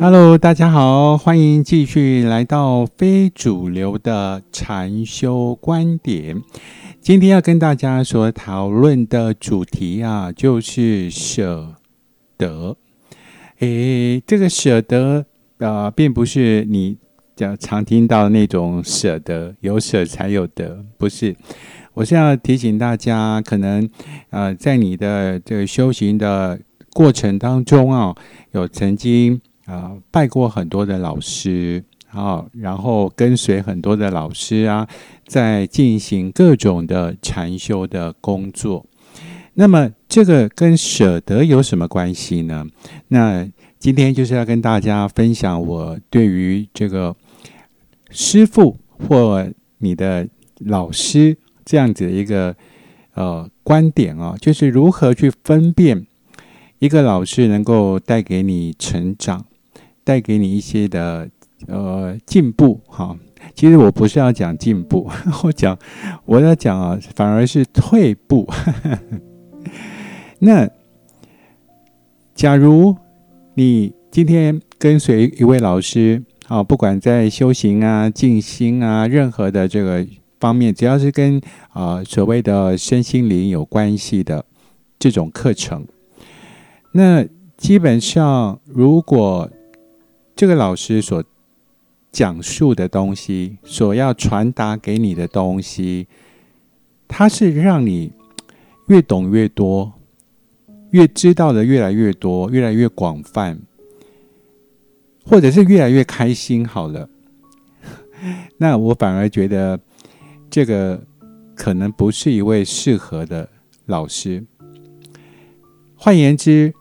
Hello，大家好，欢迎继续来到非主流的禅修观点。今天要跟大家所讨论的主题啊，就是舍得。诶，这个舍得啊，并不是你讲常听到那种舍得，有舍才有得，不是。我是要提醒大家，可能呃，在你的这个修行的过程当中啊，有曾经。啊，拜过很多的老师啊，然后跟随很多的老师啊，在进行各种的禅修的工作。那么，这个跟舍得有什么关系呢？那今天就是要跟大家分享我对于这个师傅或你的老师这样子的一个呃观点啊，就是如何去分辨一个老师能够带给你成长。带给你一些的呃进步哈，其实我不是要讲进步，我讲我要讲啊，反而是退步。那假如你今天跟随一位老师啊，不管在修行啊、静心啊，任何的这个方面，只要是跟啊所谓的身心灵有关系的这种课程，那基本上如果这个老师所讲述的东西，所要传达给你的东西，它是让你越懂越多，越知道的越来越多，越来越广泛，或者是越来越开心。好了，那我反而觉得这个可能不是一位适合的老师。换言之，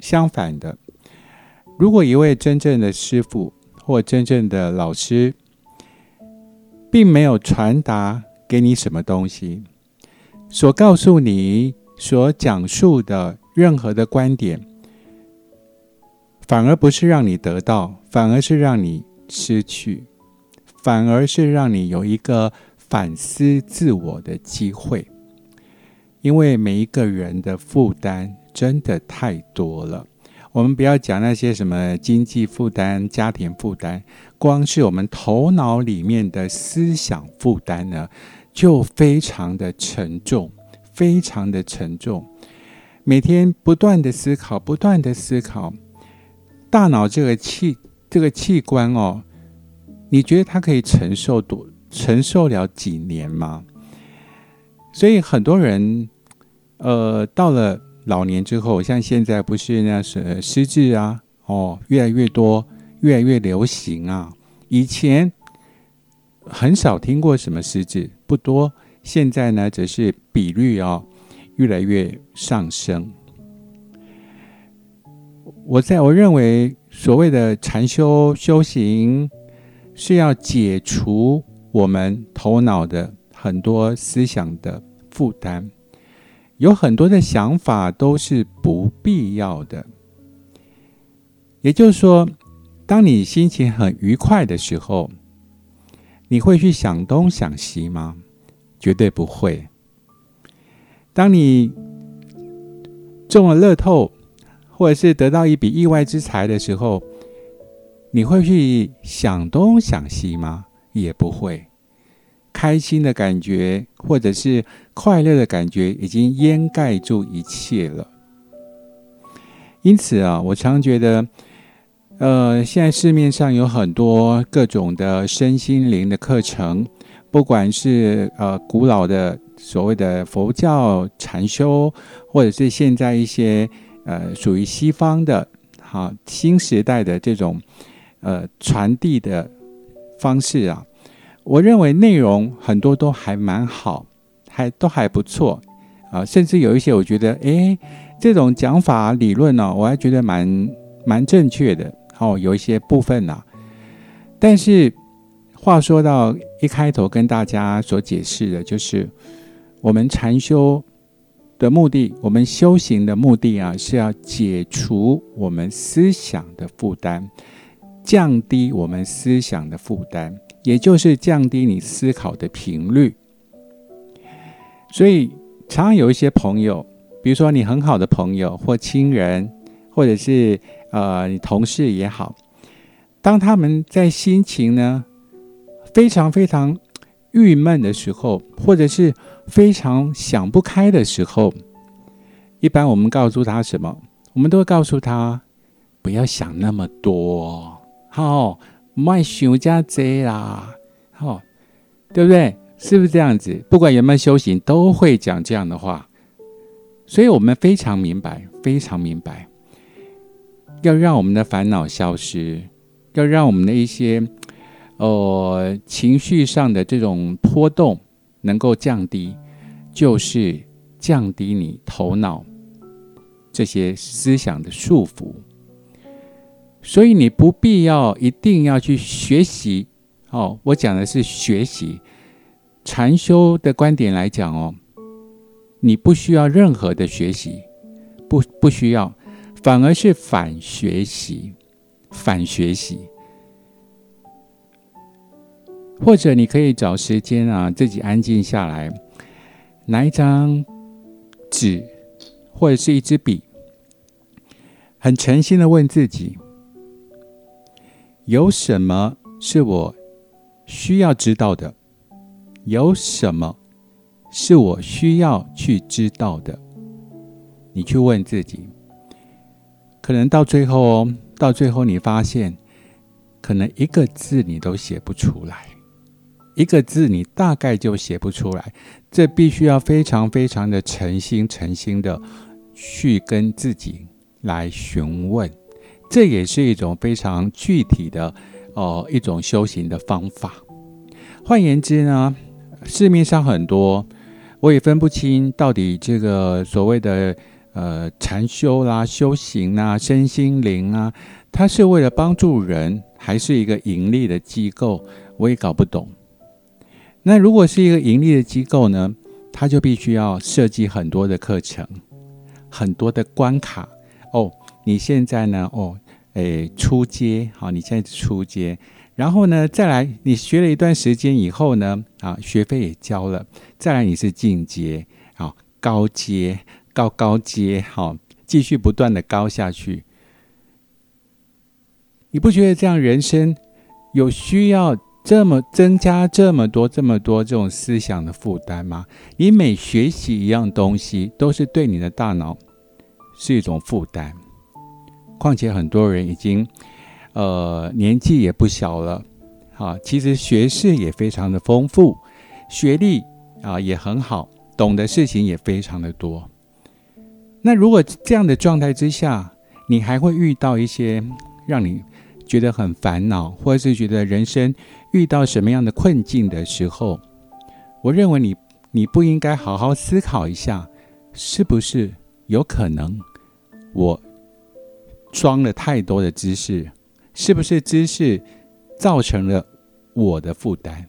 相反的。如果一位真正的师傅或真正的老师，并没有传达给你什么东西，所告诉你、所讲述的任何的观点，反而不是让你得到，反而是让你失去，反而是让你有一个反思自我的机会。因为每一个人的负担真的太多了。我们不要讲那些什么经济负担、家庭负担，光是我们头脑里面的思想负担呢，就非常的沉重，非常的沉重。每天不断的思考，不断的思考，大脑这个器这个器官哦，你觉得它可以承受多承受了几年吗？所以很多人，呃，到了。老年之后，像现在不是那是失智啊，哦，越来越多，越来越流行啊。以前很少听过什么失智，不多。现在呢，则是比率啊越来越上升。我在我认为，所谓的禅修修行，是要解除我们头脑的很多思想的负担。有很多的想法都是不必要的，也就是说，当你心情很愉快的时候，你会去想东想西吗？绝对不会。当你中了乐透，或者是得到一笔意外之财的时候，你会去想东想西吗？也不会。开心的感觉，或者是快乐的感觉，已经掩盖住一切了。因此啊，我常觉得，呃，现在市面上有很多各种的身心灵的课程，不管是呃古老的所谓的佛教禅修，或者是现在一些呃属于西方的，好新时代的这种呃传递的方式啊。我认为内容很多都还蛮好，还都还不错啊，甚至有一些我觉得，哎，这种讲法理论呢，我还觉得蛮蛮正确的。哦，有一些部分呢，但是话说到一开头跟大家所解释的，就是我们禅修的目的，我们修行的目的啊，是要解除我们思想的负担，降低我们思想的负担。也就是降低你思考的频率，所以常常有一些朋友，比如说你很好的朋友或亲人，或者是呃你同事也好，当他们在心情呢非常非常郁闷的时候，或者是非常想不开的时候，一般我们告诉他什么？我们都会告诉他不要想那么多，好，卖想加贼啦，好，对不对？是不是这样子？不管有没有修行，都会讲这样的话。所以我们非常明白，非常明白，要让我们的烦恼消失，要让我们的一些呃情绪上的这种波动能够降低，就是降低你头脑这些思想的束缚。所以你不必要一定要去学习哦。我讲的是学习禅修的观点来讲哦。你不需要任何的学习，不不需要，反而是反学习，反学习。或者你可以找时间啊，自己安静下来，拿一张纸或者是一支笔，很诚心的问自己：有什么是我需要知道的？有什么？是我需要去知道的。你去问自己，可能到最后哦，到最后你发现，可能一个字你都写不出来，一个字你大概就写不出来。这必须要非常非常的诚心诚心的去跟自己来询问，这也是一种非常具体的哦一种修行的方法。换言之呢，市面上很多。我也分不清到底这个所谓的呃禅修啦、修行啊、身心灵啊，它是为了帮助人，还是一个盈利的机构？我也搞不懂。那如果是一个盈利的机构呢，它就必须要设计很多的课程、很多的关卡。哦，你现在呢？哦，诶，出街，好，你现在出街。然后呢，再来你学了一段时间以后呢，啊，学费也交了，再来你是进阶，好高阶，高高阶，好，继续不断的高下去。你不觉得这样人生有需要这么增加这么多这么多这种思想的负担吗？你每学习一样东西，都是对你的大脑是一种负担。况且很多人已经。呃，年纪也不小了，啊，其实学识也非常的丰富，学历啊也很好，懂的事情也非常的多。那如果这样的状态之下，你还会遇到一些让你觉得很烦恼，或者是觉得人生遇到什么样的困境的时候，我认为你你不应该好好思考一下，是不是有可能我装了太多的知识。是不是知识造成了我的负担？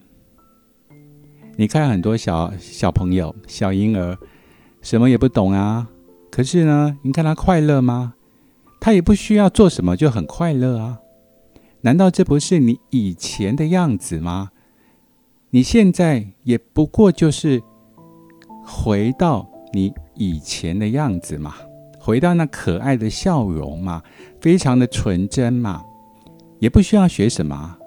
你看很多小小朋友、小婴儿，什么也不懂啊。可是呢，你看他快乐吗？他也不需要做什么就很快乐啊。难道这不是你以前的样子吗？你现在也不过就是回到你以前的样子嘛，回到那可爱的笑容嘛，非常的纯真嘛。也不需要学什么，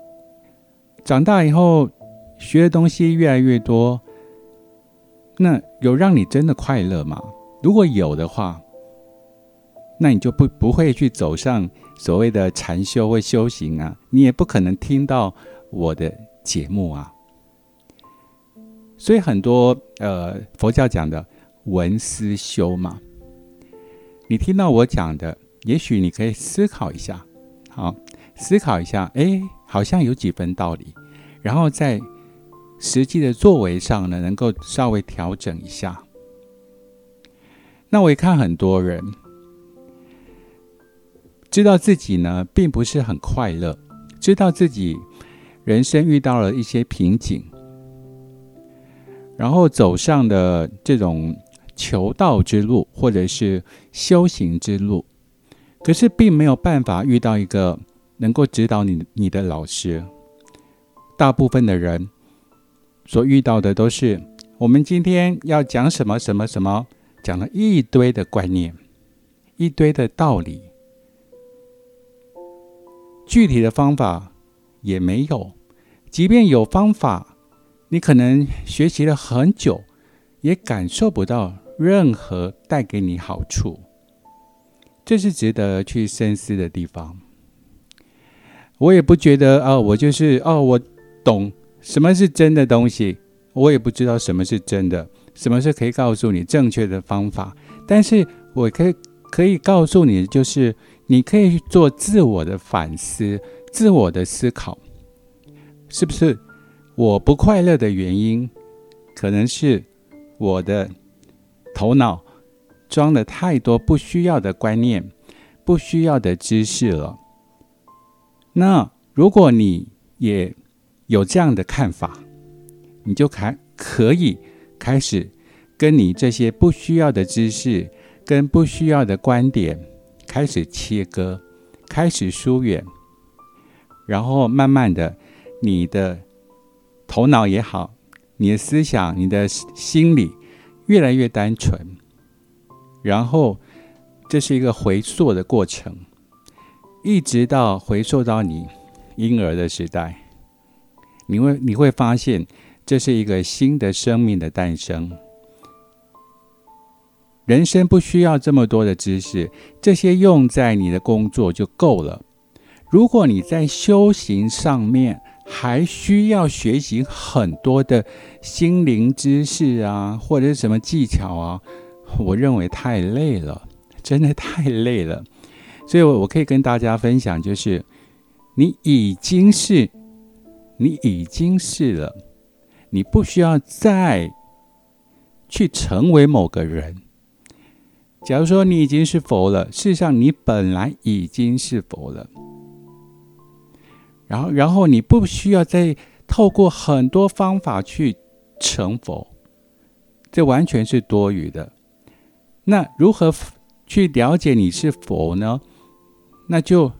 长大以后学的东西越来越多，那有让你真的快乐吗？如果有的话，那你就不不会去走上所谓的禅修或修行啊，你也不可能听到我的节目啊。所以很多呃佛教讲的闻思修嘛，你听到我讲的，也许你可以思考一下，好。思考一下，哎，好像有几分道理，然后在实际的作为上呢，能够稍微调整一下。那我也看很多人知道自己呢，并不是很快乐，知道自己人生遇到了一些瓶颈，然后走上的这种求道之路，或者是修行之路，可是并没有办法遇到一个。能够指导你你的老师，大部分的人所遇到的都是我们今天要讲什么什么什么，讲了一堆的观念，一堆的道理，具体的方法也没有。即便有方法，你可能学习了很久，也感受不到任何带给你好处。这是值得去深思的地方。我也不觉得哦，我就是哦，我懂什么是真的东西，我也不知道什么是真的，什么是可以告诉你正确的方法。但是我可以可以告诉你，就是你可以做自我的反思、自我的思考，是不是我不快乐的原因，可能是我的头脑装了太多不需要的观念、不需要的知识了。那如果你也有这样的看法，你就开可以开始跟你这些不需要的知识、跟不需要的观点开始切割，开始疏远，然后慢慢的，你的头脑也好，你的思想、你的心理越来越单纯，然后这是一个回溯的过程。一直到回溯到你婴儿的时代，你会你会发现，这是一个新的生命的诞生。人生不需要这么多的知识，这些用在你的工作就够了。如果你在修行上面还需要学习很多的心灵知识啊，或者是什么技巧啊，我认为太累了，真的太累了。所以，我我可以跟大家分享，就是你已经是，你已经是了，你不需要再去成为某个人。假如说你已经是佛了，事实上你本来已经是佛了。然后，然后你不需要再透过很多方法去成佛，这完全是多余的。那如何去了解你是佛呢？那就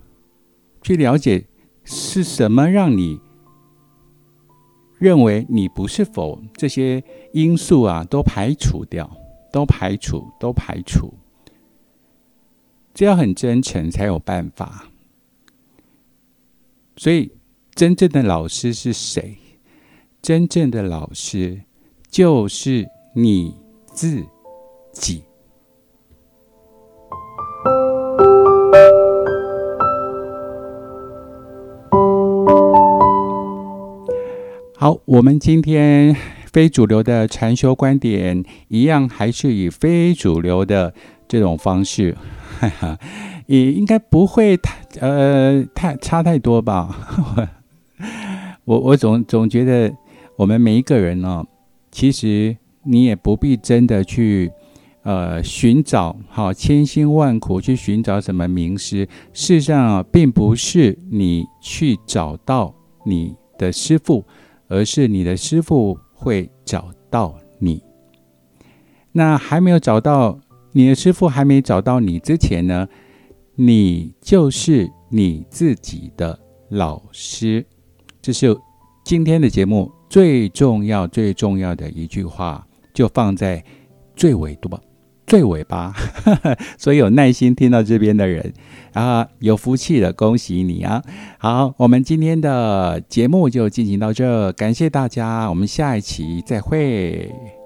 去了解是什么让你认为你不是否这些因素啊，都排除掉，都排除，都排除。这要很真诚才有办法。所以，真正的老师是谁？真正的老师就是你自己。好，我们今天非主流的禅修观点，一样还是以非主流的这种方式，哈哈，也应该不会太呃太差太多吧。我我总总觉得我们每一个人呢，其实你也不必真的去呃寻找，好千辛万苦去寻找什么名师。事实上啊，并不是你去找到你的师傅。而是你的师傅会找到你。那还没有找到你的师傅，还没找到你之前呢，你就是你自己的老师。这是今天的节目最重要、最重要的一句话，就放在最尾端。最尾巴，所以有耐心听到这边的人啊，有福气的，恭喜你啊！好，我们今天的节目就进行到这，感谢大家，我们下一期再会。